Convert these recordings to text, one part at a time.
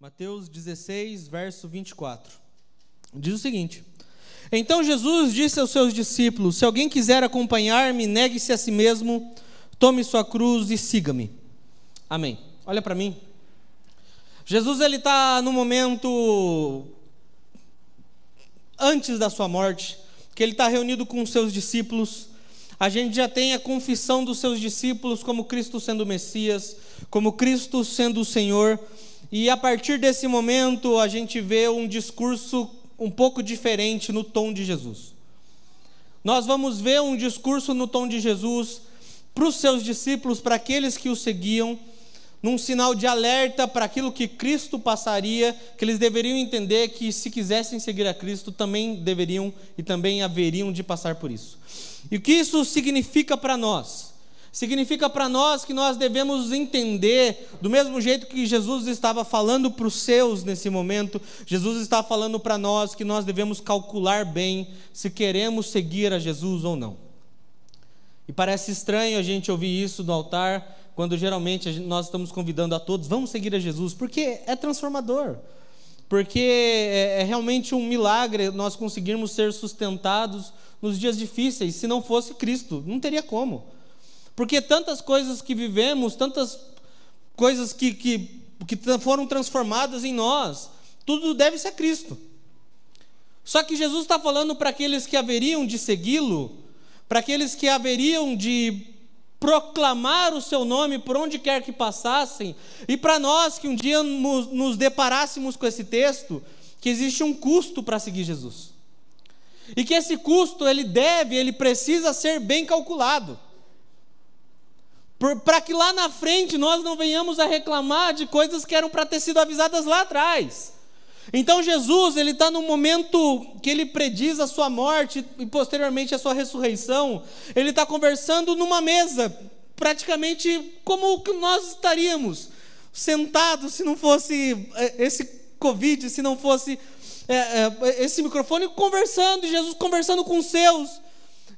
Mateus 16, verso 24. Diz o seguinte: Então Jesus disse aos seus discípulos: Se alguém quiser acompanhar-me, negue-se a si mesmo, tome sua cruz e siga-me. Amém. Olha para mim. Jesus ele está no momento antes da sua morte, que ele está reunido com os seus discípulos. A gente já tem a confissão dos seus discípulos como Cristo sendo o Messias, como Cristo sendo o Senhor. E a partir desse momento a gente vê um discurso um pouco diferente no tom de Jesus. Nós vamos ver um discurso no tom de Jesus para os seus discípulos, para aqueles que o seguiam, num sinal de alerta para aquilo que Cristo passaria, que eles deveriam entender que se quisessem seguir a Cristo também deveriam e também haveriam de passar por isso. E o que isso significa para nós? Significa para nós que nós devemos entender, do mesmo jeito que Jesus estava falando para os seus nesse momento, Jesus está falando para nós que nós devemos calcular bem se queremos seguir a Jesus ou não. E parece estranho a gente ouvir isso no altar, quando geralmente nós estamos convidando a todos, vamos seguir a Jesus, porque é transformador. Porque é, é realmente um milagre nós conseguirmos ser sustentados nos dias difíceis. Se não fosse Cristo, não teria como. Porque tantas coisas que vivemos, tantas coisas que, que, que foram transformadas em nós, tudo deve ser Cristo. Só que Jesus está falando para aqueles que haveriam de segui-lo, para aqueles que haveriam de proclamar o seu nome por onde quer que passassem, e para nós que um dia nos, nos deparássemos com esse texto, que existe um custo para seguir Jesus. E que esse custo ele deve, ele precisa ser bem calculado para que lá na frente nós não venhamos a reclamar de coisas que eram para ter sido avisadas lá atrás. Então Jesus, ele está no momento que ele prediz a sua morte e posteriormente a sua ressurreição, ele está conversando numa mesa, praticamente como nós estaríamos, sentados se não fosse é, esse Covid, se não fosse é, é, esse microfone, conversando, Jesus conversando com os seus,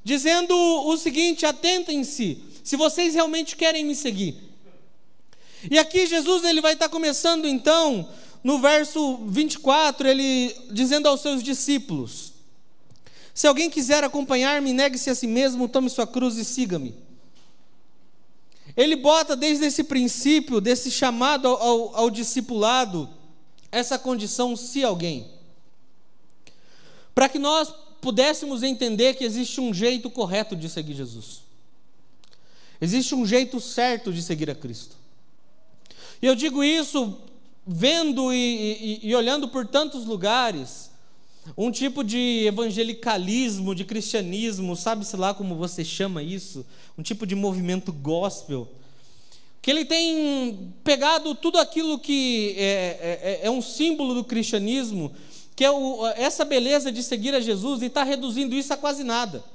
dizendo o seguinte: atentem-se se vocês realmente querem me seguir. E aqui Jesus ele vai estar começando então, no verso 24, ele dizendo aos seus discípulos: Se alguém quiser acompanhar-me, negue-se a si mesmo, tome sua cruz e siga-me. Ele bota desde esse princípio, desse chamado ao, ao, ao discipulado, essa condição, se alguém. Para que nós pudéssemos entender que existe um jeito correto de seguir Jesus. Existe um jeito certo de seguir a Cristo. E eu digo isso vendo e, e, e olhando por tantos lugares, um tipo de evangelicalismo, de cristianismo, sabe-se lá como você chama isso, um tipo de movimento gospel, que ele tem pegado tudo aquilo que é, é, é um símbolo do cristianismo, que é o, essa beleza de seguir a Jesus, e está reduzindo isso a quase nada.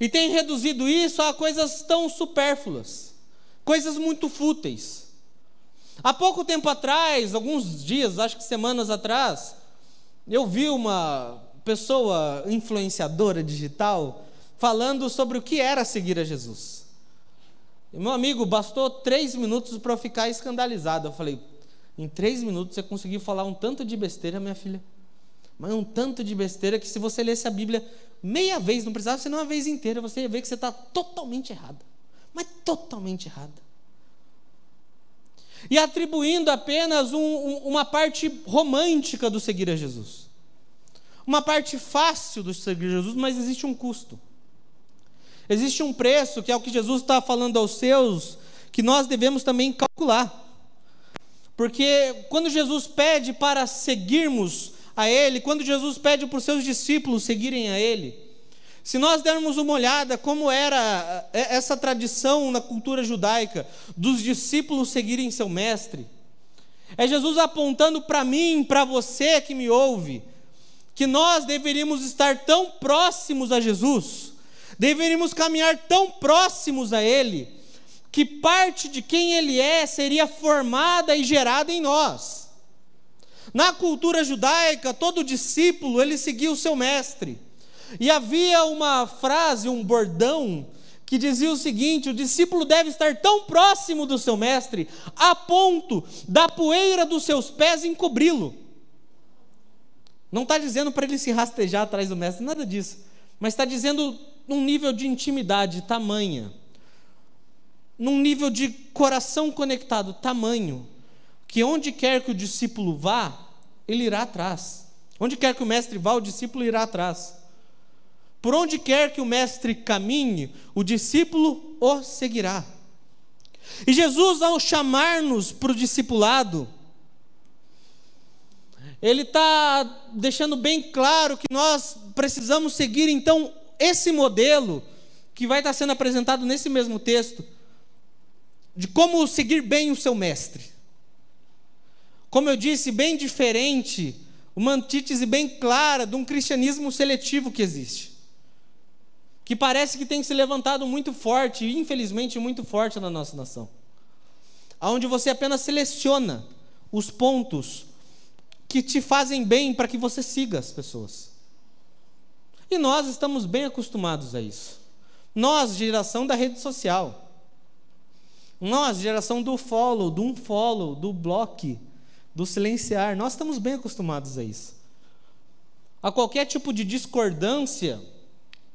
E tem reduzido isso a coisas tão supérfluas, coisas muito fúteis. Há pouco tempo atrás, alguns dias, acho que semanas atrás, eu vi uma pessoa influenciadora digital falando sobre o que era seguir a Jesus. E meu amigo, bastou três minutos para eu ficar escandalizado. Eu falei, em três minutos você conseguiu falar um tanto de besteira, minha filha. Mas um tanto de besteira que se você lesse a Bíblia meia vez, não precisava ser uma vez inteira, você ia ver que você está totalmente errada. Mas totalmente errada. E atribuindo apenas um, um, uma parte romântica do seguir a Jesus. Uma parte fácil do seguir Jesus, mas existe um custo. Existe um preço, que é o que Jesus está falando aos seus, que nós devemos também calcular. Porque quando Jesus pede para seguirmos a Ele, quando Jesus pede para os seus discípulos seguirem a Ele, se nós dermos uma olhada como era é, essa tradição na cultura judaica, dos discípulos seguirem seu mestre, é Jesus apontando para mim, para você que me ouve, que nós deveríamos estar tão próximos a Jesus, deveríamos caminhar tão próximos a Ele, que parte de quem Ele é seria formada e gerada em nós. Na cultura judaica, todo discípulo ele seguia o seu mestre. E havia uma frase, um bordão, que dizia o seguinte: o discípulo deve estar tão próximo do seu mestre, a ponto da poeira dos seus pés encobri-lo. Não está dizendo para ele se rastejar atrás do mestre, nada disso. Mas está dizendo num nível de intimidade tamanha, num nível de coração conectado tamanho, que onde quer que o discípulo vá, ele irá atrás. Onde quer que o mestre vá, o discípulo irá atrás. Por onde quer que o mestre caminhe, o discípulo o seguirá. E Jesus, ao chamar-nos para o discipulado, ele está deixando bem claro que nós precisamos seguir então esse modelo que vai estar sendo apresentado nesse mesmo texto, de como seguir bem o seu mestre. Como eu disse, bem diferente, uma antítese bem clara de um cristianismo seletivo que existe que parece que tem se levantado muito forte, infelizmente muito forte na nossa nação. Onde você apenas seleciona os pontos que te fazem bem para que você siga as pessoas. E nós estamos bem acostumados a isso. Nós, geração da rede social. Nós, geração do follow, do unfollow, do block, do silenciar. Nós estamos bem acostumados a isso. A qualquer tipo de discordância,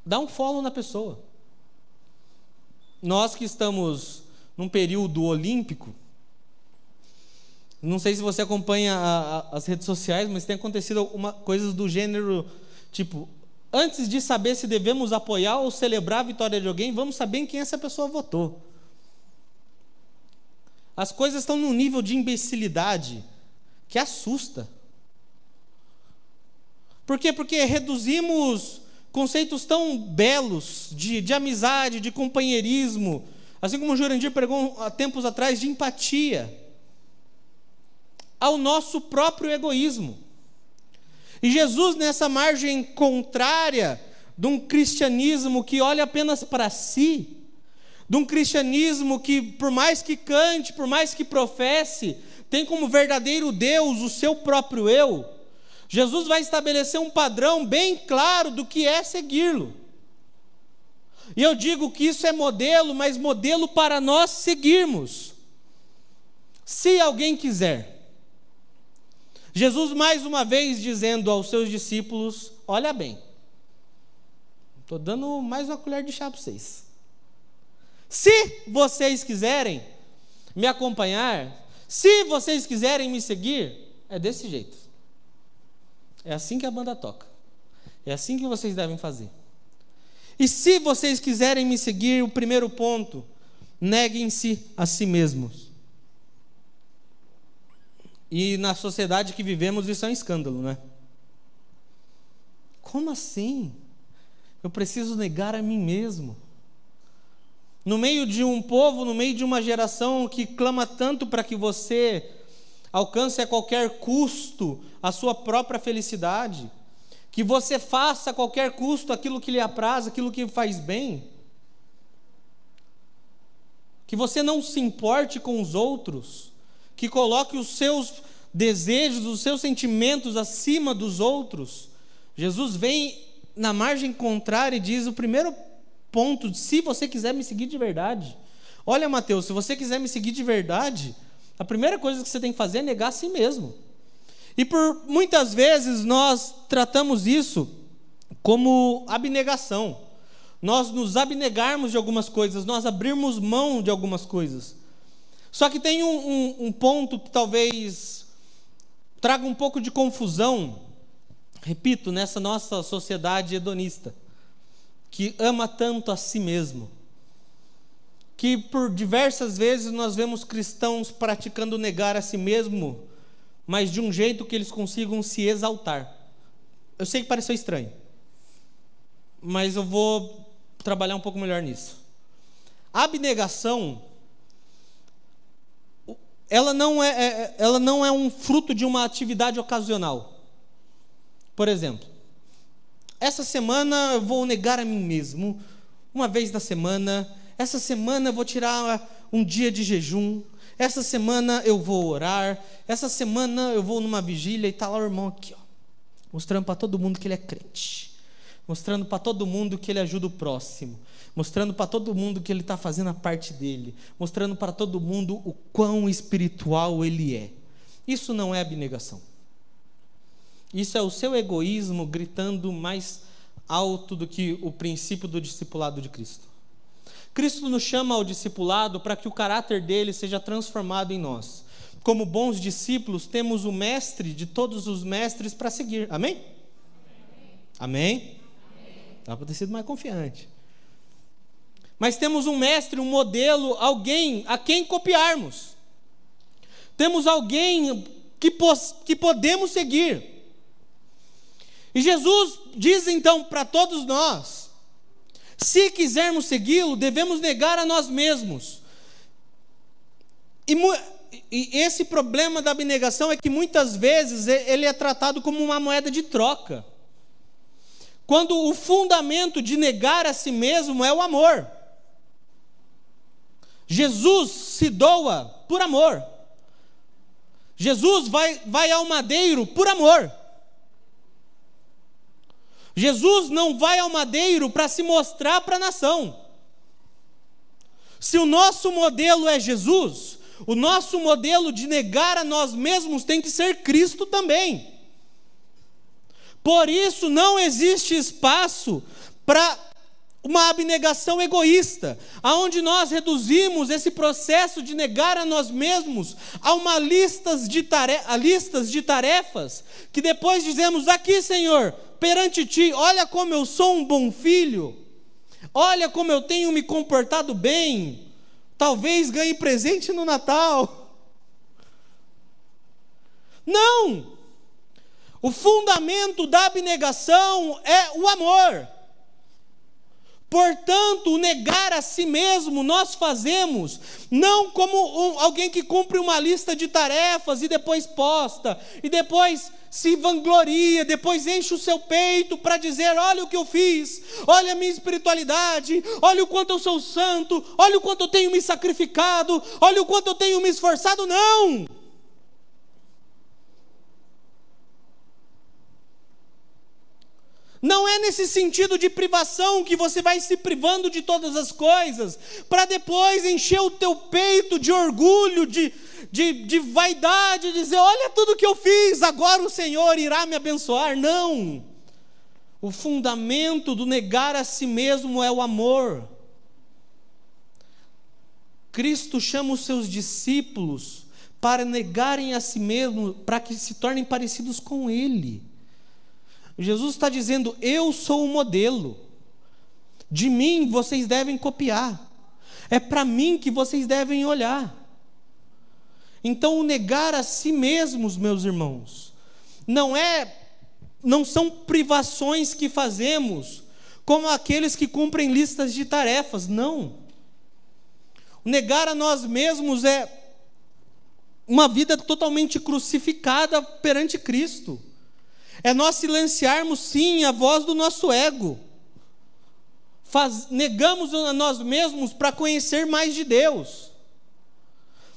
Dá um follow na pessoa. Nós que estamos num período olímpico, não sei se você acompanha a, a, as redes sociais, mas tem acontecido uma, coisas do gênero, tipo, antes de saber se devemos apoiar ou celebrar a vitória de alguém, vamos saber em quem essa pessoa votou. As coisas estão num nível de imbecilidade que assusta. Por quê? Porque reduzimos conceitos tão belos de, de amizade, de companheirismo, assim como o Jurandir pregou há tempos atrás, de empatia, ao nosso próprio egoísmo. E Jesus, nessa margem contrária de um cristianismo que olha apenas para si, de um cristianismo que, por mais que cante, por mais que professe, tem como verdadeiro Deus o seu próprio eu, Jesus vai estabelecer um padrão bem claro do que é segui-lo. E eu digo que isso é modelo, mas modelo para nós seguirmos. Se alguém quiser. Jesus, mais uma vez, dizendo aos seus discípulos: Olha bem, estou dando mais uma colher de chá para vocês. Se vocês quiserem me acompanhar, se vocês quiserem me seguir, é desse jeito. É assim que a banda toca. É assim que vocês devem fazer. E se vocês quiserem me seguir, o primeiro ponto, neguem-se a si mesmos. E na sociedade que vivemos, isso é um escândalo, né? Como assim? Eu preciso negar a mim mesmo. No meio de um povo, no meio de uma geração que clama tanto para que você alcance a qualquer custo a sua própria felicidade, que você faça a qualquer custo aquilo que lhe apraz, aquilo que faz bem, que você não se importe com os outros, que coloque os seus desejos, os seus sentimentos acima dos outros. Jesus vem na margem contrária e diz: o primeiro ponto, se você quiser me seguir de verdade, olha, Mateus, se você quiser me seguir de verdade, a primeira coisa que você tem que fazer é negar a si mesmo. E por muitas vezes nós tratamos isso como abnegação. Nós nos abnegarmos de algumas coisas, nós abrirmos mão de algumas coisas. Só que tem um, um, um ponto que talvez traga um pouco de confusão, repito, nessa nossa sociedade hedonista, que ama tanto a si mesmo que por diversas vezes nós vemos cristãos praticando negar a si mesmo, mas de um jeito que eles consigam se exaltar. Eu sei que pareceu estranho, mas eu vou trabalhar um pouco melhor nisso. A abnegação, ela não é, é, é ela não é um fruto de uma atividade ocasional. Por exemplo, essa semana eu vou negar a mim mesmo, uma vez na semana essa semana eu vou tirar um dia de jejum. Essa semana eu vou orar. Essa semana eu vou numa vigília e está lá o irmão aqui, ó, mostrando para todo mundo que ele é crente. mostrando para todo mundo que ele ajuda o próximo, mostrando para todo mundo que ele está fazendo a parte dele, mostrando para todo mundo o quão espiritual ele é. Isso não é abnegação. Isso é o seu egoísmo gritando mais alto do que o princípio do discipulado de Cristo. Cristo nos chama ao discipulado para que o caráter dele seja transformado em nós. Como bons discípulos, temos o mestre de todos os mestres para seguir. Amém? Amém? Dá para ter sido mais confiante. Mas temos um mestre, um modelo, alguém a quem copiarmos. Temos alguém que, que podemos seguir. E Jesus diz então para todos nós: se quisermos segui-lo, devemos negar a nós mesmos. E, e, esse problema da abnegação é que muitas vezes ele é tratado como uma moeda de troca. Quando o fundamento de negar a si mesmo é o amor. Jesus se doa por amor. Jesus vai, vai ao madeiro por amor. Jesus não vai ao madeiro para se mostrar para a nação. Se o nosso modelo é Jesus, o nosso modelo de negar a nós mesmos tem que ser Cristo também. Por isso não existe espaço para uma abnegação egoísta, aonde nós reduzimos esse processo de negar a nós mesmos a uma listas de, a listas de tarefas que depois dizemos aqui, Senhor, perante ti, olha como eu sou um bom filho, olha como eu tenho me comportado bem, talvez ganhe presente no Natal. Não! O fundamento da abnegação é o amor. Portanto, negar a si mesmo nós fazemos não como um, alguém que cumpre uma lista de tarefas e depois posta, e depois se vangloria, depois enche o seu peito para dizer: olha o que eu fiz, olha a minha espiritualidade, olha o quanto eu sou santo, olha o quanto eu tenho me sacrificado, olha o quanto eu tenho me esforçado. Não! Não é nesse sentido de privação que você vai se privando de todas as coisas, para depois encher o teu peito de orgulho, de, de, de vaidade, dizer: olha tudo que eu fiz, agora o Senhor irá me abençoar. Não. O fundamento do negar a si mesmo é o amor. Cristo chama os seus discípulos para negarem a si mesmo, para que se tornem parecidos com Ele. Jesus está dizendo: Eu sou o modelo, de mim vocês devem copiar, é para mim que vocês devem olhar. Então, o negar a si mesmos, meus irmãos, não é não são privações que fazemos como aqueles que cumprem listas de tarefas, não. O negar a nós mesmos é uma vida totalmente crucificada perante Cristo. É nós silenciarmos sim a voz do nosso ego. Faz, negamos a nós mesmos para conhecer mais de Deus.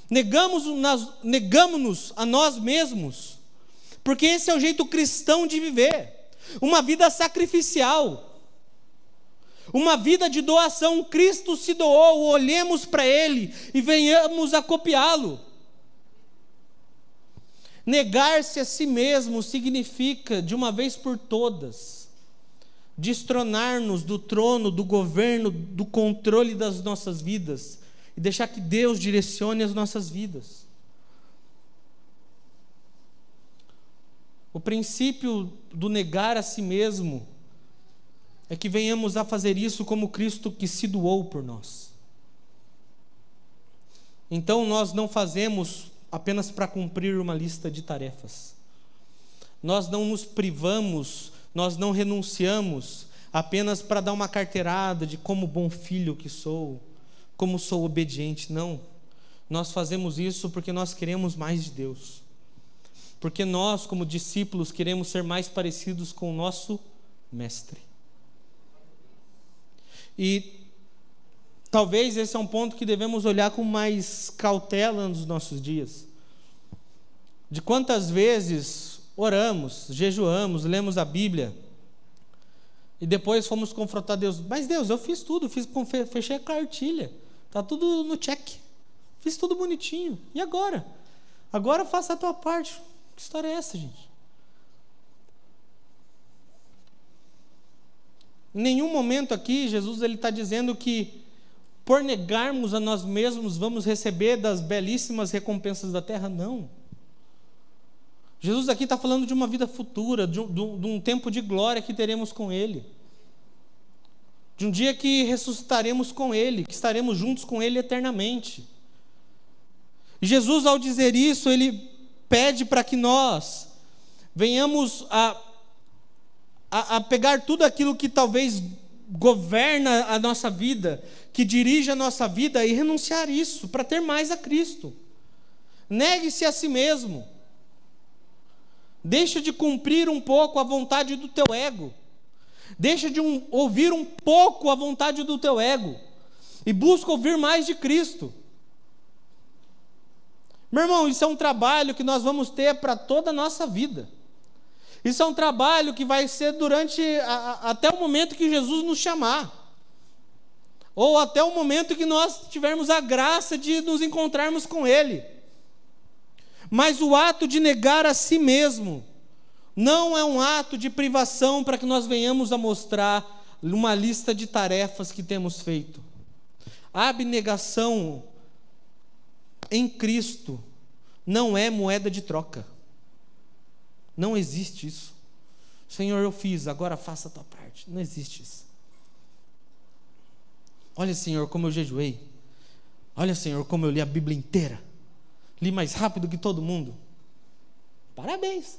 Negamos-nos negamos a nós mesmos, porque esse é o jeito cristão de viver uma vida sacrificial, uma vida de doação. Cristo se doou, olhemos para Ele e venhamos a copiá-lo. Negar-se a si mesmo significa, de uma vez por todas, destronar-nos do trono, do governo, do controle das nossas vidas e deixar que Deus direcione as nossas vidas. O princípio do negar a si mesmo é que venhamos a fazer isso como Cristo que se doou por nós. Então nós não fazemos apenas para cumprir uma lista de tarefas. Nós não nos privamos, nós não renunciamos apenas para dar uma carteirada de como bom filho que sou, como sou obediente. Não. Nós fazemos isso porque nós queremos mais de Deus. Porque nós, como discípulos, queremos ser mais parecidos com o nosso Mestre. E talvez esse é um ponto que devemos olhar com mais cautela nos nossos dias. De quantas vezes oramos, jejuamos, lemos a Bíblia, E depois fomos confrontar Deus. Mas Deus, eu fiz tudo, fiz, fechei a cartilha. Está tudo no check. Fiz tudo bonitinho. E agora? Agora faça a tua parte. Que história é essa, gente? Em nenhum momento aqui Jesus ele está dizendo que por negarmos a nós mesmos vamos receber das belíssimas recompensas da terra. Não. Jesus aqui está falando de uma vida futura, de um, de um tempo de glória que teremos com Ele. De um dia que ressuscitaremos com Ele, que estaremos juntos com Ele eternamente. E Jesus, ao dizer isso, Ele pede para que nós venhamos a, a, a pegar tudo aquilo que talvez governa a nossa vida, que dirige a nossa vida, e renunciar isso para ter mais a Cristo. Negue-se a si mesmo. Deixa de cumprir um pouco a vontade do teu ego. Deixa de um, ouvir um pouco a vontade do teu ego. E busca ouvir mais de Cristo. Meu irmão, isso é um trabalho que nós vamos ter para toda a nossa vida. Isso é um trabalho que vai ser durante a, a, até o momento que Jesus nos chamar. Ou até o momento que nós tivermos a graça de nos encontrarmos com Ele. Mas o ato de negar a si mesmo não é um ato de privação para que nós venhamos a mostrar uma lista de tarefas que temos feito. A abnegação em Cristo não é moeda de troca. Não existe isso. Senhor, eu fiz, agora faça a tua parte. Não existe isso. Olha, Senhor, como eu jejuei. Olha, Senhor, como eu li a Bíblia inteira li mais rápido que todo mundo. Parabéns.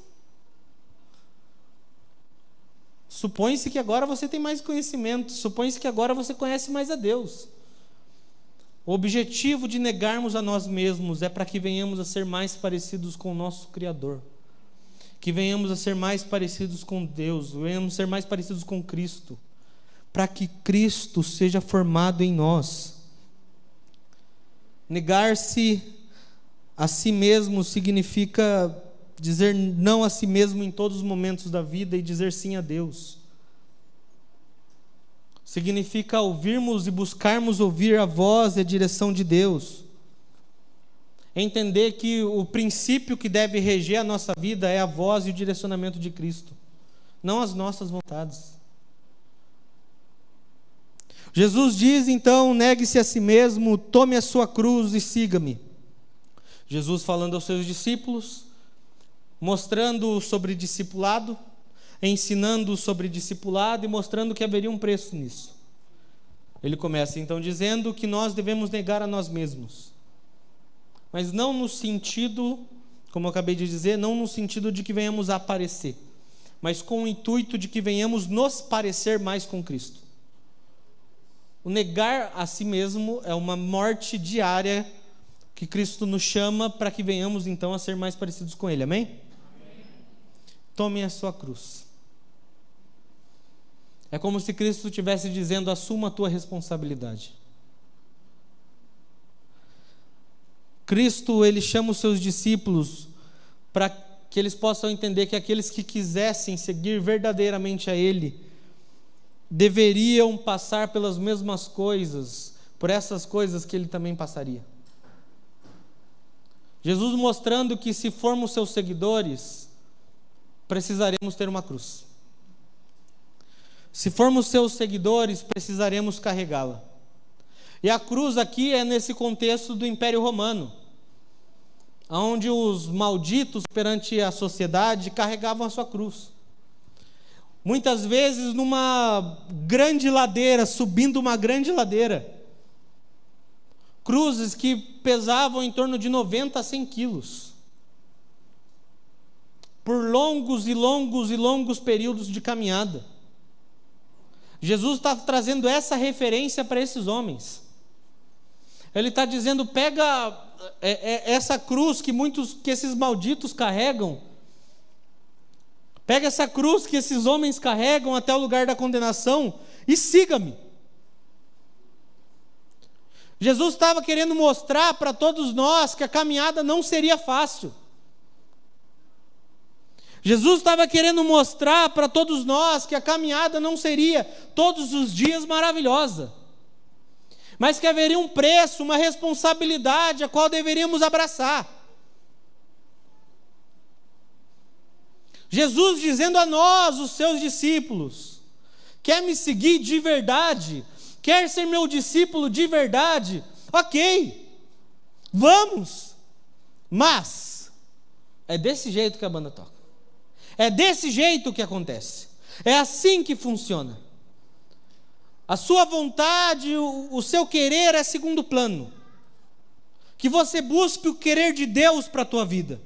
Supõe-se que agora você tem mais conhecimento, supõe-se que agora você conhece mais a Deus. O objetivo de negarmos a nós mesmos é para que venhamos a ser mais parecidos com o nosso Criador, que venhamos a ser mais parecidos com Deus, venhamos a ser mais parecidos com Cristo, para que Cristo seja formado em nós. Negar-se a si mesmo significa dizer não a si mesmo em todos os momentos da vida e dizer sim a Deus. Significa ouvirmos e buscarmos ouvir a voz e a direção de Deus. Entender que o princípio que deve reger a nossa vida é a voz e o direcionamento de Cristo, não as nossas vontades. Jesus diz então: negue-se a si mesmo, tome a sua cruz e siga-me. Jesus falando aos seus discípulos, mostrando sobre discipulado, ensinando sobre discipulado e mostrando que haveria um preço nisso. Ele começa então dizendo que nós devemos negar a nós mesmos, mas não no sentido, como eu acabei de dizer, não no sentido de que venhamos a aparecer, mas com o intuito de que venhamos nos parecer mais com Cristo. O negar a si mesmo é uma morte diária que Cristo nos chama para que venhamos então a ser mais parecidos com Ele. Amém? Amém? Tome a sua cruz. É como se Cristo estivesse dizendo: assuma a tua responsabilidade. Cristo, ele chama os seus discípulos para que eles possam entender que aqueles que quisessem seguir verdadeiramente a Ele deveriam passar pelas mesmas coisas, por essas coisas que Ele também passaria. Jesus mostrando que se formos seus seguidores, precisaremos ter uma cruz. Se formos seus seguidores, precisaremos carregá-la. E a cruz aqui é nesse contexto do Império Romano, onde os malditos perante a sociedade carregavam a sua cruz. Muitas vezes numa grande ladeira, subindo uma grande ladeira cruzes que pesavam em torno de 90 a 100 quilos. Por longos e longos e longos períodos de caminhada. Jesus está trazendo essa referência para esses homens. Ele está dizendo: pega é, é, essa cruz que muitos, que esses malditos carregam, pega essa cruz que esses homens carregam até o lugar da condenação e siga-me. Jesus estava querendo mostrar para todos nós que a caminhada não seria fácil. Jesus estava querendo mostrar para todos nós que a caminhada não seria todos os dias maravilhosa, mas que haveria um preço, uma responsabilidade a qual deveríamos abraçar. Jesus dizendo a nós, os seus discípulos: quer me seguir de verdade? Quer ser meu discípulo de verdade? Ok, vamos, mas é desse jeito que a banda toca, é desse jeito que acontece, é assim que funciona. A sua vontade, o, seu querer é segundo plano. Que você busque o querer de Deus para a tua vida.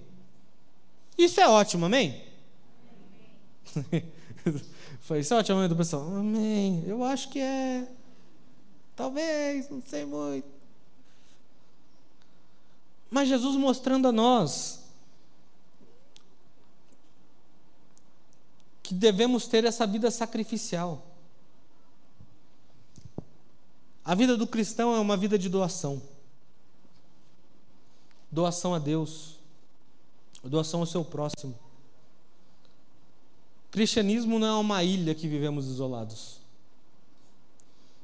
Isso é ótimo, amém? Foi isso é ótimo, amém do pessoal. Amém. Eu acho que é. Talvez, não sei muito. Mas Jesus mostrando a nós que devemos ter essa vida sacrificial. A vida do cristão é uma vida de doação. Doação a Deus, doação ao seu próximo. Cristianismo não é uma ilha que vivemos isolados.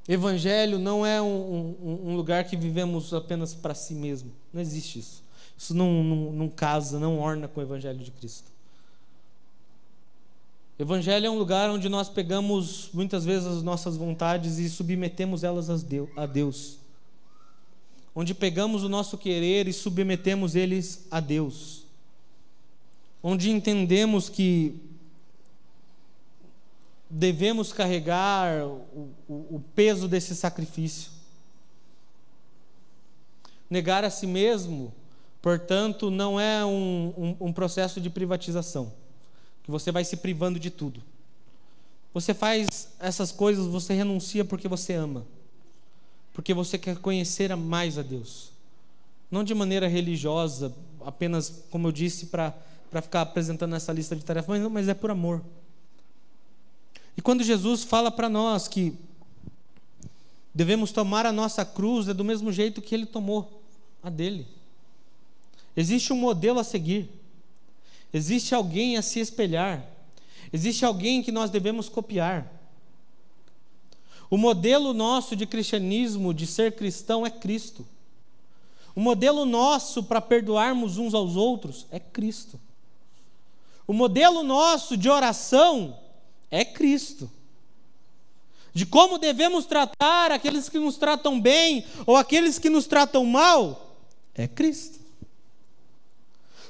Evangelho não é um, um, um lugar que vivemos apenas para si mesmo. Não existe isso. Isso não, não, não casa, não orna com o Evangelho de Cristo. Evangelho é um lugar onde nós pegamos muitas vezes as nossas vontades e submetemos elas a Deus. Onde pegamos o nosso querer e submetemos eles a Deus. Onde entendemos que devemos carregar o, o, o peso desse sacrifício. Negar a si mesmo, portanto, não é um, um, um processo de privatização, que você vai se privando de tudo. Você faz essas coisas, você renuncia porque você ama, porque você quer conhecer mais a Deus. Não de maneira religiosa, apenas, como eu disse, para ficar apresentando essa lista de tarefas, mas, mas é por amor. E quando Jesus fala para nós que devemos tomar a nossa cruz, é do mesmo jeito que ele tomou a dele. Existe um modelo a seguir, existe alguém a se espelhar, existe alguém que nós devemos copiar. O modelo nosso de cristianismo, de ser cristão, é Cristo. O modelo nosso para perdoarmos uns aos outros é Cristo. O modelo nosso de oração é Cristo. De como devemos tratar aqueles que nos tratam bem ou aqueles que nos tratam mal, é Cristo.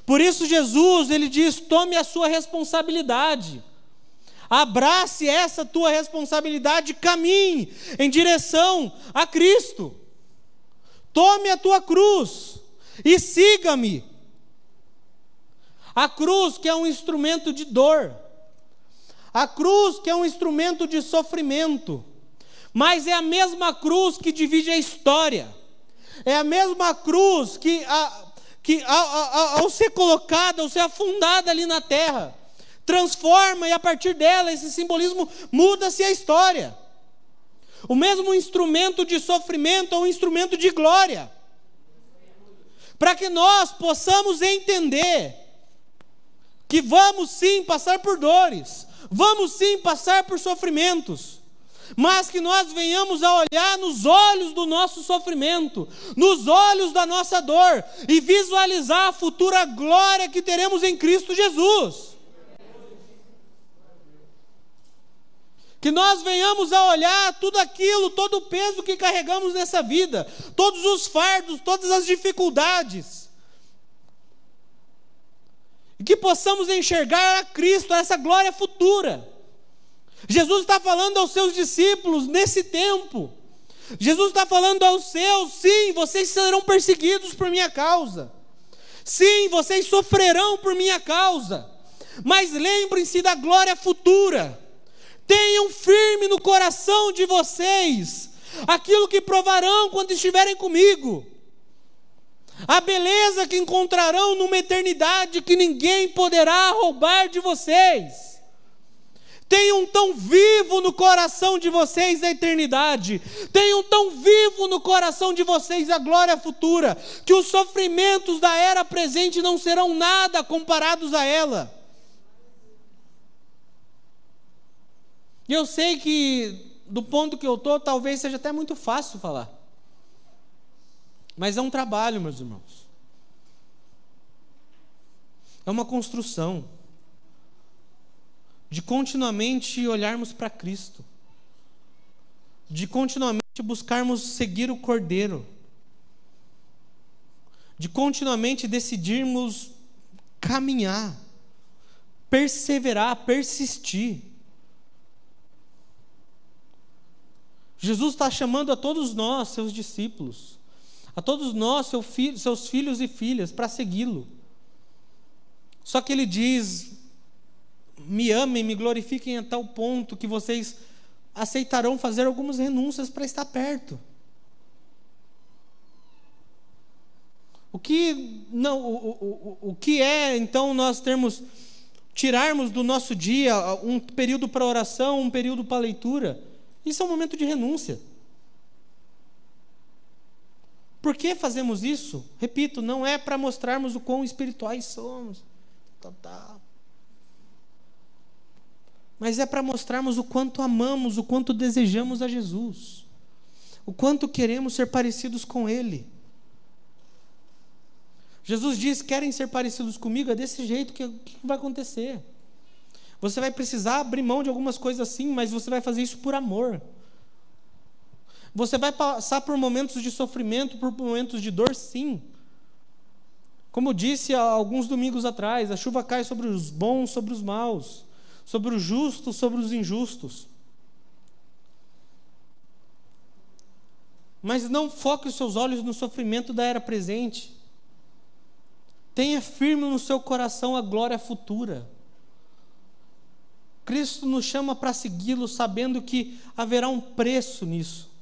Por isso Jesus, ele diz: "Tome a sua responsabilidade. Abrace essa tua responsabilidade, caminhe em direção a Cristo. Tome a tua cruz e siga-me. A cruz que é um instrumento de dor. A cruz, que é um instrumento de sofrimento, mas é a mesma cruz que divide a história, é a mesma cruz que, a, que a, a, ao ser colocada, ao ser afundada ali na terra, transforma e a partir dela esse simbolismo muda-se a história. O mesmo instrumento de sofrimento é um instrumento de glória. Para que nós possamos entender que vamos sim passar por dores, Vamos sim passar por sofrimentos, mas que nós venhamos a olhar nos olhos do nosso sofrimento, nos olhos da nossa dor e visualizar a futura glória que teremos em Cristo Jesus. Que nós venhamos a olhar tudo aquilo, todo o peso que carregamos nessa vida, todos os fardos, todas as dificuldades, que possamos enxergar a Cristo, essa glória futura. Jesus está falando aos seus discípulos nesse tempo. Jesus está falando aos seus: sim, vocês serão perseguidos por minha causa. Sim, vocês sofrerão por minha causa. Mas lembrem-se da glória futura. Tenham firme no coração de vocês aquilo que provarão quando estiverem comigo a beleza que encontrarão numa eternidade que ninguém poderá roubar de vocês. Tenham tão vivo no coração de vocês a eternidade, tenham tão vivo no coração de vocês a glória futura, que os sofrimentos da era presente não serão nada comparados a ela. E eu sei que, do ponto que eu estou, talvez seja até muito fácil falar. Mas é um trabalho, meus irmãos. É uma construção de continuamente olharmos para Cristo, de continuamente buscarmos seguir o Cordeiro, de continuamente decidirmos caminhar, perseverar, persistir. Jesus está chamando a todos nós, seus discípulos, a todos nós, seu seus filhos e filhas, para segui-lo. Só que ele diz: me amem, me glorifiquem a tal ponto que vocês aceitarão fazer algumas renúncias para estar perto. O que não, o, o, o, o que é então nós termos tirarmos do nosso dia um período para oração, um período para leitura? Isso é um momento de renúncia. Por que fazemos isso? Repito, não é para mostrarmos o quão espirituais somos. Tá, tá. Mas é para mostrarmos o quanto amamos, o quanto desejamos a Jesus, o quanto queremos ser parecidos com Ele. Jesus diz: querem ser parecidos comigo? É desse jeito que, que vai acontecer. Você vai precisar abrir mão de algumas coisas assim, mas você vai fazer isso por amor. Você vai passar por momentos de sofrimento, por momentos de dor, sim. Como disse há alguns domingos atrás, a chuva cai sobre os bons, sobre os maus, sobre os justos, sobre os injustos. Mas não foque os seus olhos no sofrimento da era presente. Tenha firme no seu coração a glória futura. Cristo nos chama para segui-lo, sabendo que haverá um preço nisso.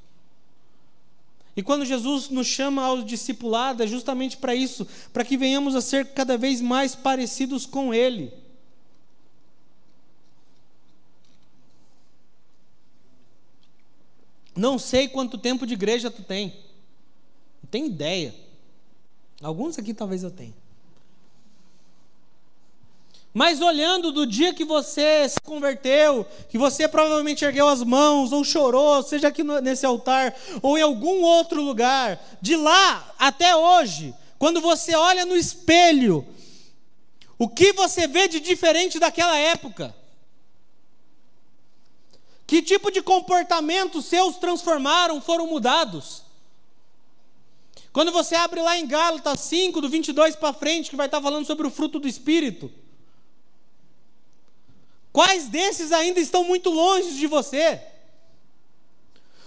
E quando Jesus nos chama ao discipulado, é justamente para isso, para que venhamos a ser cada vez mais parecidos com Ele. Não sei quanto tempo de igreja tu tem, não tenho ideia. Alguns aqui talvez eu tenha. Mas olhando do dia que você se converteu, que você provavelmente ergueu as mãos, ou chorou, seja aqui nesse altar, ou em algum outro lugar, de lá até hoje, quando você olha no espelho, o que você vê de diferente daquela época? Que tipo de comportamento seus transformaram, foram mudados? Quando você abre lá em Gálatas 5, do 22 para frente, que vai estar falando sobre o fruto do Espírito, Quais desses ainda estão muito longe de você?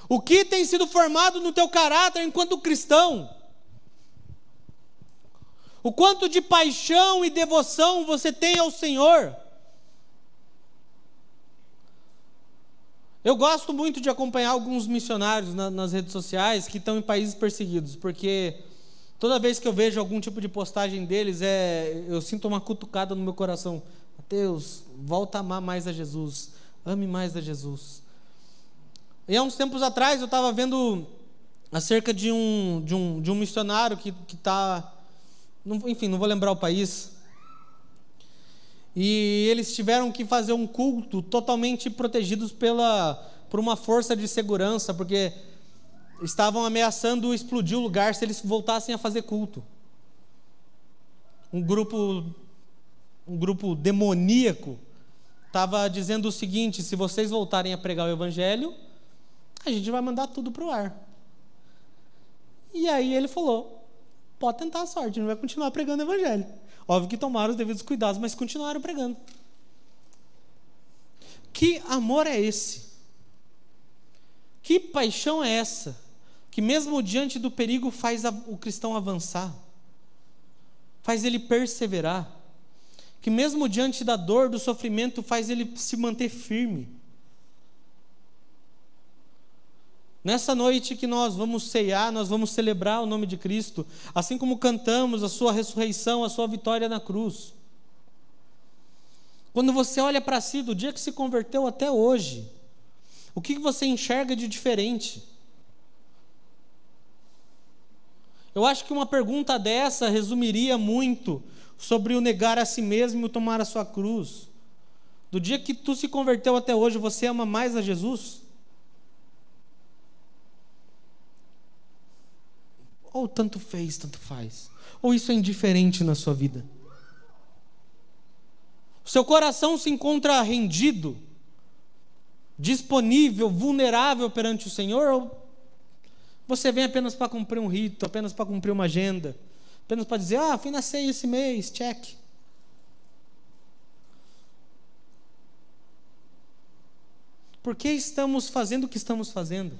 O que tem sido formado no teu caráter enquanto cristão? O quanto de paixão e devoção você tem ao Senhor? Eu gosto muito de acompanhar alguns missionários na, nas redes sociais que estão em países perseguidos, porque toda vez que eu vejo algum tipo de postagem deles, é, eu sinto uma cutucada no meu coração. Mateus, volta a amar mais a Jesus, ame mais a Jesus. E há uns tempos atrás eu estava vendo acerca de um, de um, de um missionário que está, enfim, não vou lembrar o país, e eles tiveram que fazer um culto totalmente protegidos pela, por uma força de segurança, porque estavam ameaçando explodir o lugar se eles voltassem a fazer culto. Um grupo um grupo demoníaco, estava dizendo o seguinte: se vocês voltarem a pregar o evangelho, a gente vai mandar tudo para o ar. E aí ele falou: pode tentar a sorte, não vai continuar pregando o evangelho. Óbvio que tomaram os devidos cuidados, mas continuaram pregando. Que amor é esse? Que paixão é essa? Que mesmo diante do perigo faz o cristão avançar, faz ele perseverar que mesmo diante da dor, do sofrimento, faz ele se manter firme. Nessa noite que nós vamos ceiar, nós vamos celebrar o nome de Cristo, assim como cantamos a sua ressurreição, a sua vitória na cruz. Quando você olha para si, do dia que se converteu até hoje, o que você enxerga de diferente? Eu acho que uma pergunta dessa resumiria muito sobre o negar a si mesmo e o tomar a sua cruz. Do dia que tu se converteu até hoje, você ama mais a Jesus? Ou tanto fez, tanto faz? Ou isso é indiferente na sua vida? Seu coração se encontra rendido, disponível, vulnerável perante o Senhor? Ou você vem apenas para cumprir um rito, apenas para cumprir uma agenda, apenas para dizer, ah, fui na ceia esse mês, check. Por que estamos fazendo o que estamos fazendo?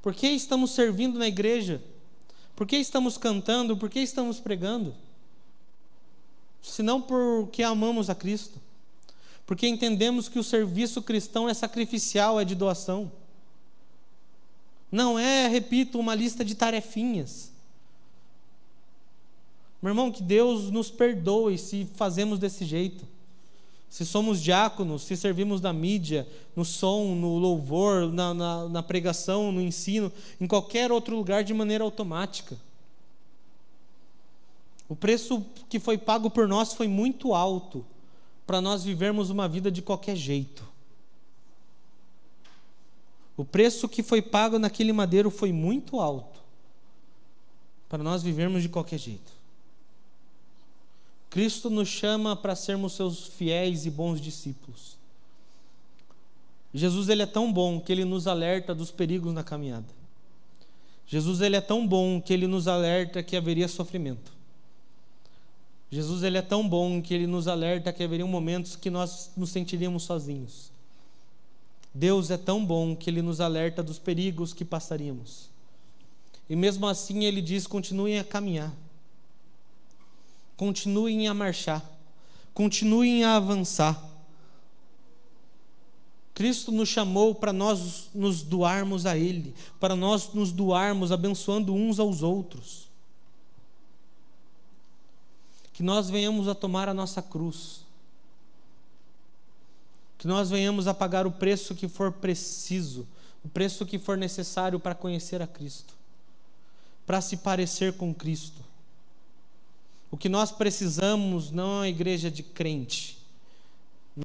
Por que estamos servindo na igreja? Por que estamos cantando? Por que estamos pregando? Senão porque amamos a Cristo. Porque entendemos que o serviço cristão é sacrificial, é de doação. Não é, repito, uma lista de tarefinhas. Meu irmão, que Deus nos perdoe se fazemos desse jeito se somos diáconos, se servimos na mídia, no som, no louvor, na, na, na, pregação, no ensino, em qualquer outro lugar de maneira automática. O preço que foi pago por nós foi muito alto para nós vivermos uma vida de qualquer jeito. O preço que foi pago naquele madeiro foi muito alto para nós vivermos de qualquer jeito. Cristo nos chama para sermos seus fiéis e bons discípulos. Jesus ele é tão bom que ele nos alerta dos perigos na caminhada. Jesus ele é tão bom que ele nos alerta que haveria sofrimento. Jesus ele é tão bom que ele nos alerta que haveriam momentos que nós nos sentiríamos sozinhos. Deus é tão bom que ele nos alerta dos perigos que passaríamos. E mesmo assim ele diz: continuem a caminhar continuem a marchar, continuem a avançar. Cristo nos chamou para nós nos doarmos a Ele, para nós nos doarmos abençoando uns aos outros. Que nós venhamos a tomar a nossa cruz, que nós venhamos a pagar o preço que for preciso, o preço que for necessário para conhecer a Cristo, para se parecer com Cristo. O que nós precisamos não é uma igreja de crente,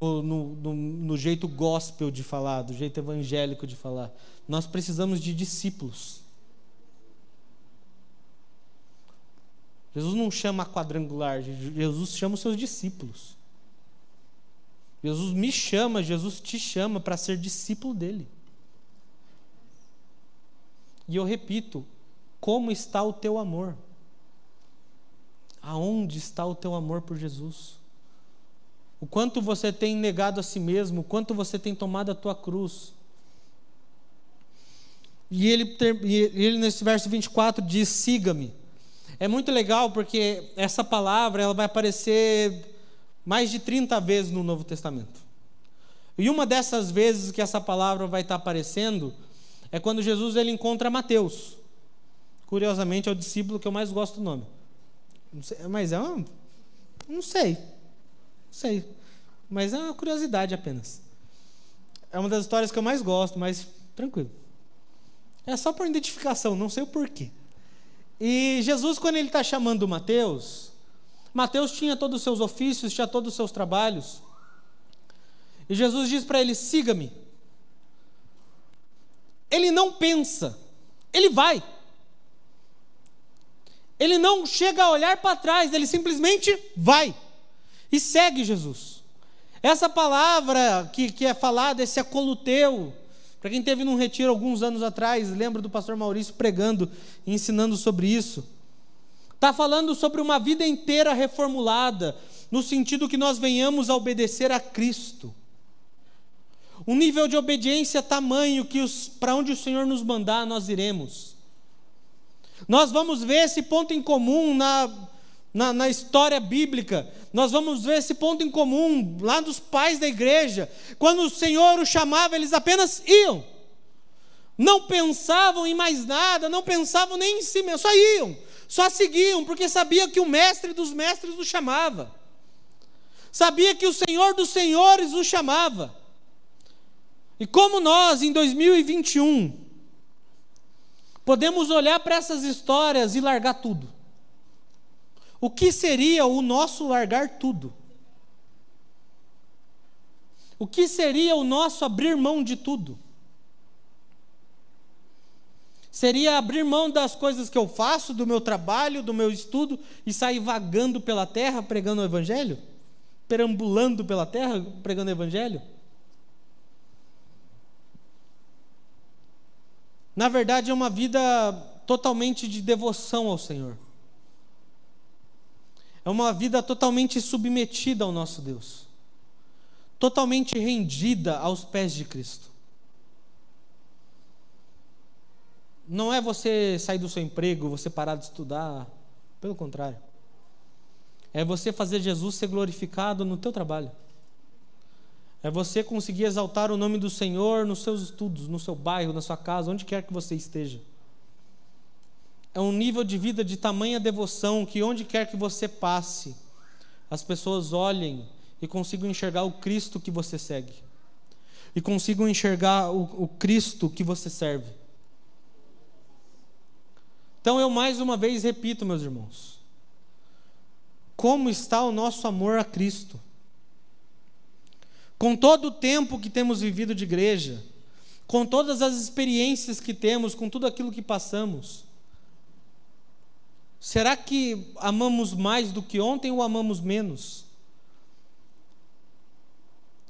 no, no, no, no, jeito gospel de falar, do jeito evangélico de falar. Nós precisamos de discípulos. Jesus não chama quadrangular, Jesus chama os seus discípulos. Jesus me chama, Jesus te chama para ser discípulo dele. E eu repito: como está o teu amor? Aonde está o teu amor por Jesus? O quanto você tem negado a si mesmo, o quanto você tem tomado a tua cruz. E ele, ele nesse verso 24 diz: siga-me. É muito legal porque essa palavra ela vai aparecer mais de 30 vezes no Novo Testamento. E uma dessas vezes que essa palavra vai estar aparecendo é quando Jesus ele encontra Mateus. Curiosamente é o discípulo que eu mais gosto do nome. Sei, mas é uma. Não sei. Não sei. Mas é uma curiosidade apenas. É uma das histórias que eu mais gosto, mas tranquilo. É só por identificação, não sei o porquê. E Jesus, quando ele está chamando Mateus, Mateus tinha todos os seus ofícios, tinha todos os seus trabalhos. E Jesus diz para ele: siga-me. Ele não pensa, ele vai. Ele não chega a olhar para trás, ele simplesmente vai e segue Jesus. Essa palavra que, que é falada, esse acoluteu, para quem teve num retiro alguns anos atrás, lembra do pastor Maurício pregando e ensinando sobre isso. Está falando sobre uma vida inteira reformulada, no sentido que nós venhamos a obedecer a Cristo. Um nível de obediência tamanho que para onde o Senhor nos mandar, nós iremos. Nós vamos ver esse ponto em comum na, na, na, história bíblica. Nós vamos ver esse ponto em comum lá dos pais da igreja. Quando o Senhor os chamava, eles apenas iam. Não pensavam em mais nada, não pensavam nem em si mesmo, só iam, só seguiam, porque sabia que o mestre dos mestres os chamava. Sabia que o Senhor dos senhores os chamava. E como nós, em 2021, Podemos olhar para essas histórias e largar tudo. O que seria o nosso largar tudo? O que seria o nosso abrir mão de tudo? Seria abrir mão das coisas que eu faço, do meu trabalho, do meu estudo e sair vagando pela terra pregando o Evangelho? Perambulando pela terra pregando o Evangelho? Na verdade, é uma vida totalmente de devoção ao Senhor. É uma vida totalmente submetida ao nosso Deus, totalmente rendida aos pés de Cristo. Não é você sair do seu emprego, você parar de estudar, pelo contrário. É você fazer Jesus ser glorificado no teu trabalho. É você conseguir exaltar o nome do Senhor nos seus estudos, no seu bairro, na sua casa, onde quer que você esteja é um nível de vida de tamanha devoção que onde quer que você passe, as pessoas olhem e consigam enxergar o Cristo que você segue, e consigam enxergar o, o Cristo que você serve. Então eu mais uma vez repito, meus irmãos, como está o nosso amor a Cristo? Com todo o tempo que temos vivido de igreja, com todas as experiências que temos, com tudo aquilo que passamos, Será que amamos mais do que ontem ou amamos menos?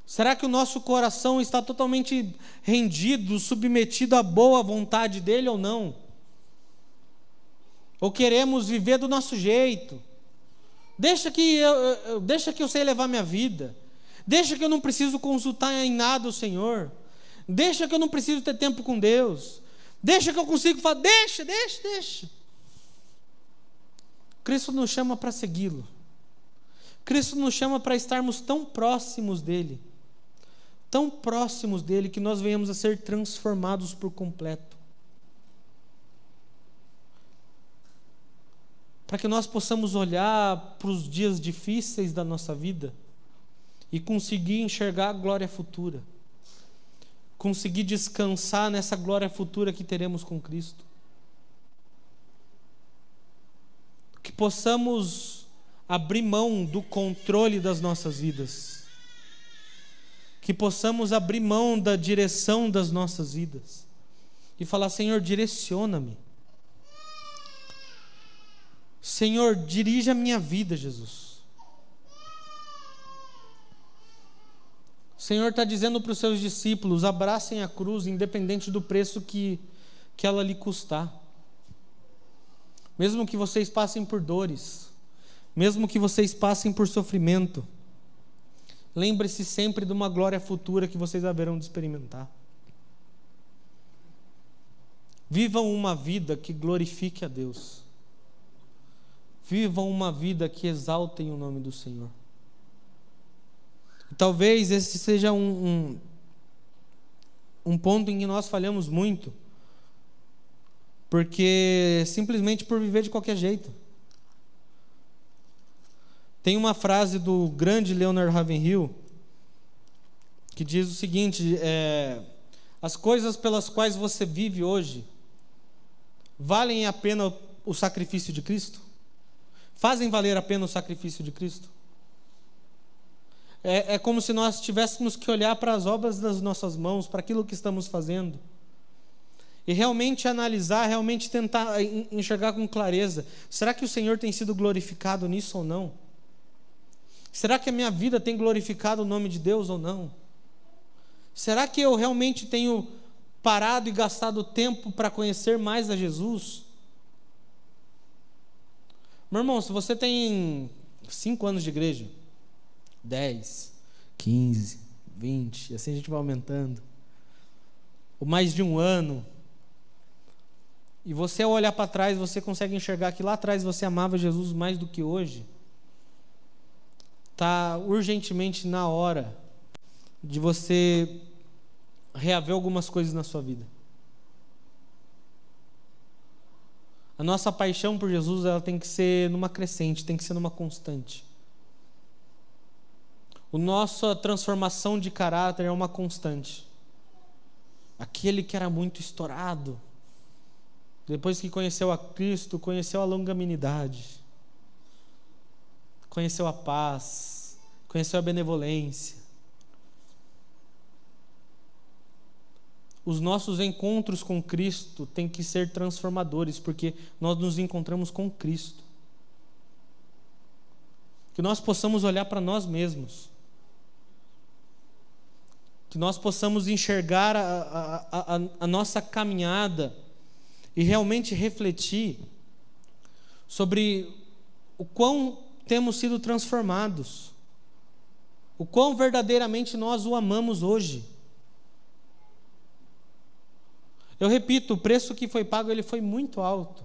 Será que o nosso coração está totalmente rendido, submetido à boa vontade dele ou não? Ou queremos viver do nosso jeito? Deixa que eu, deixa que eu sei levar minha vida. Deixa que eu não preciso consultar em nada o Senhor. Deixa que eu não preciso ter tempo com Deus. Deixa que eu consigo falar. Deixa, deixa, deixa. Cristo nos chama para segui-lo. Cristo nos chama para estarmos tão próximos dele, tão próximos dele que nós venhamos a ser transformados por completo. Para que nós possamos olhar para os dias difíceis da nossa vida e conseguir enxergar a glória futura, conseguir descansar nessa glória futura que teremos com Cristo. que possamos abrir mão do controle das nossas vidas, que possamos abrir mão da direção das nossas vidas e falar: Senhor, direciona-me. Senhor, dirija a minha vida, Jesus. O Senhor está dizendo para os seus discípulos: abracem a cruz, independente do preço que, que ela lhe custar mesmo que vocês passem por dores, mesmo que vocês passem por sofrimento, lembre-se sempre de uma glória futura que vocês haverão de experimentar. Vivam uma vida que glorifique a Deus. Vivam uma vida que exaltem o nome do Senhor. Talvez esse seja um, um, um ponto em que nós falhamos muito porque simplesmente por viver de qualquer jeito. Tem uma frase do grande Leonard Ravenhill que diz o seguinte: é, as coisas pelas quais você vive hoje valem a pena o sacrifício de Cristo? Fazem valer a pena o sacrifício de Cristo? É, é como se nós tivéssemos que olhar para as obras das nossas mãos, para aquilo que estamos fazendo e realmente analisar, realmente tentar enxergar com clareza: será que o Senhor tem sido glorificado nisso ou não? Será que a minha vida tem glorificado o nome de Deus ou não? Será que eu realmente tenho parado e gastado tempo para conhecer mais a Jesus? Meu irmão, se você tem cinco anos de igreja, dez, quinze, vinte, e assim a gente vai aumentando, ou mais de um ano, e você ao olhar para trás, você consegue enxergar que lá atrás você amava Jesus mais do que hoje. Está urgentemente na hora de você reaver algumas coisas na sua vida. A nossa paixão por Jesus ela tem que ser numa crescente, tem que ser numa constante. A nossa transformação de caráter é uma constante. Aquele que era muito estourado, depois que conheceu a Cristo, conheceu a longanimidade, conheceu a paz, conheceu a benevolência. os nossos encontros com Cristo têm que ser transformadores, porque nós nos encontramos com Cristo. Que nós possamos olhar para nós mesmos. Que nós possamos enxergar a, a, a, a nossa caminhada e realmente refletir sobre o quão temos sido transformados, o quão verdadeiramente nós o amamos hoje. Eu repito, o preço que foi pago ele foi muito alto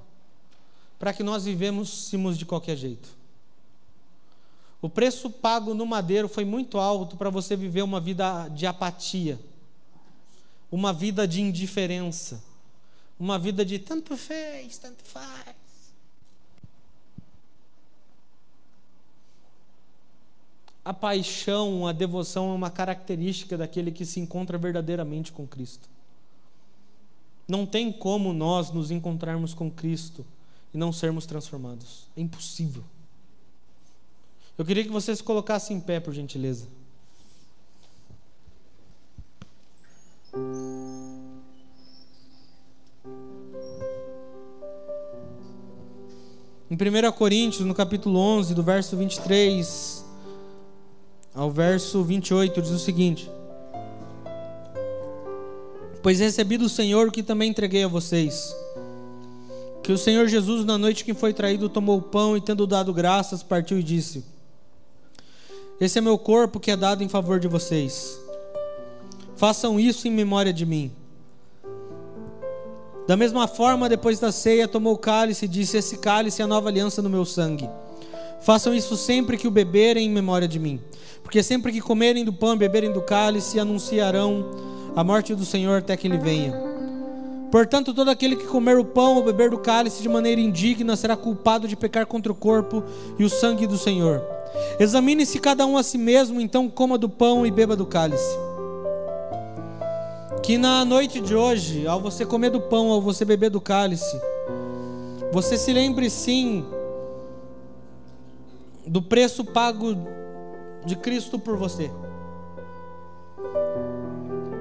para que nós vivêssemos de qualquer jeito. O preço pago no madeiro foi muito alto para você viver uma vida de apatia, uma vida de indiferença, uma vida de tanto fez, tanto faz. A paixão, a devoção é uma característica daquele que se encontra verdadeiramente com Cristo. Não tem como nós nos encontrarmos com Cristo e não sermos transformados. É impossível. Eu queria que vocês colocassem em pé, por gentileza. Em 1 Coríntios, no capítulo 11, do verso 23 ao verso 28, diz o seguinte: Pois recebi do Senhor o que também entreguei a vocês. Que o Senhor Jesus, na noite que foi traído, tomou o pão e, tendo dado graças, partiu e disse: Esse é meu corpo que é dado em favor de vocês. Façam isso em memória de mim. Da mesma forma, depois da ceia, tomou o cálice e disse: Esse cálice é a nova aliança no meu sangue. Façam isso sempre que o beberem em memória de mim. Porque sempre que comerem do pão e beberem do cálice, anunciarão a morte do Senhor até que ele venha. Portanto, todo aquele que comer o pão ou beber do cálice de maneira indigna será culpado de pecar contra o corpo e o sangue do Senhor. Examine-se cada um a si mesmo, então coma do pão e beba do cálice. Que na noite de hoje, ao você comer do pão ou você beber do cálice, você se lembre sim do preço pago de Cristo por você.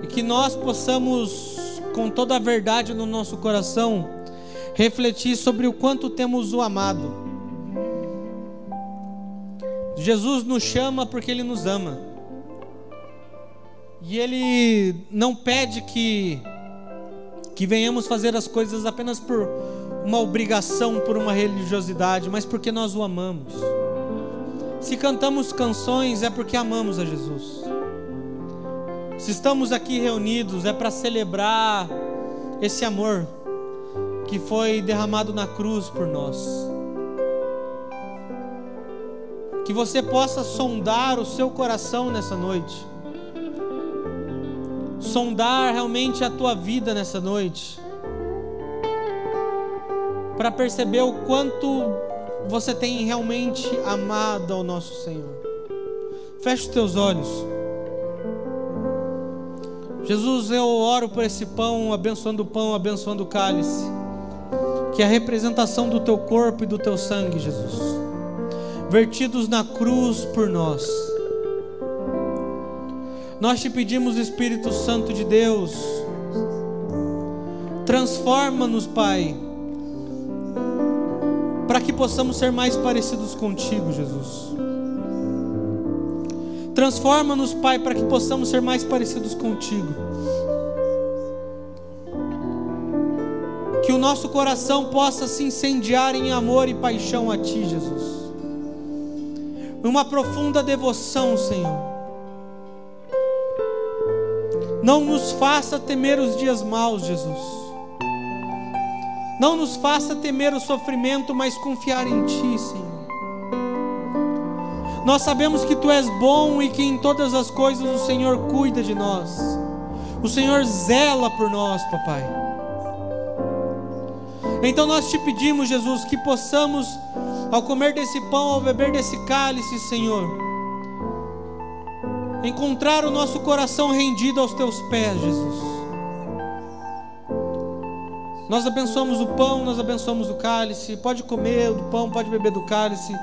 E que nós possamos, com toda a verdade no nosso coração, refletir sobre o quanto temos o amado. Jesus nos chama porque Ele nos ama. E Ele não pede que, que venhamos fazer as coisas apenas por uma obrigação, por uma religiosidade, mas porque nós o amamos. Se cantamos canções é porque amamos a Jesus. Se estamos aqui reunidos é para celebrar esse amor que foi derramado na cruz por nós. Que você possa sondar o seu coração nessa noite. Sondar realmente a tua vida nessa noite. Para perceber o quanto você tem realmente amado ao nosso Senhor. Feche os teus olhos. Jesus, eu oro por esse pão, abençoando o pão, abençoando o cálice, que é a representação do teu corpo e do teu sangue, Jesus, vertidos na cruz por nós. Nós te pedimos, Espírito Santo de Deus, transforma-nos, Pai para que possamos ser mais parecidos contigo, Jesus. Transforma-nos, Pai, para que possamos ser mais parecidos contigo. Que o nosso coração possa se incendiar em amor e paixão a Ti, Jesus. Uma profunda devoção, Senhor. Não nos faça temer os dias maus, Jesus. Não nos faça temer o sofrimento, mas confiar em Ti, Senhor. Nós sabemos que Tu és bom e que em todas as coisas o Senhor cuida de nós. O Senhor zela por nós, papai. Então nós te pedimos, Jesus, que possamos, ao comer desse pão, ao beber desse cálice, Senhor, encontrar o nosso coração rendido aos teus pés, Jesus. Nós abençoamos o pão, nós abençoamos o cálice. Pode comer do pão, pode beber do cálice.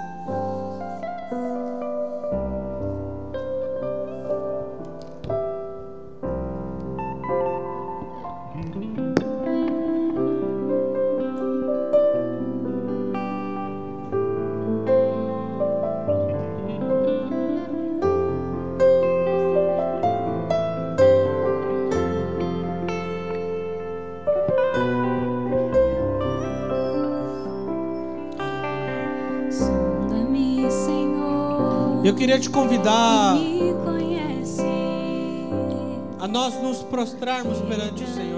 Queria te convidar a nós nos prostrarmos perante o Senhor.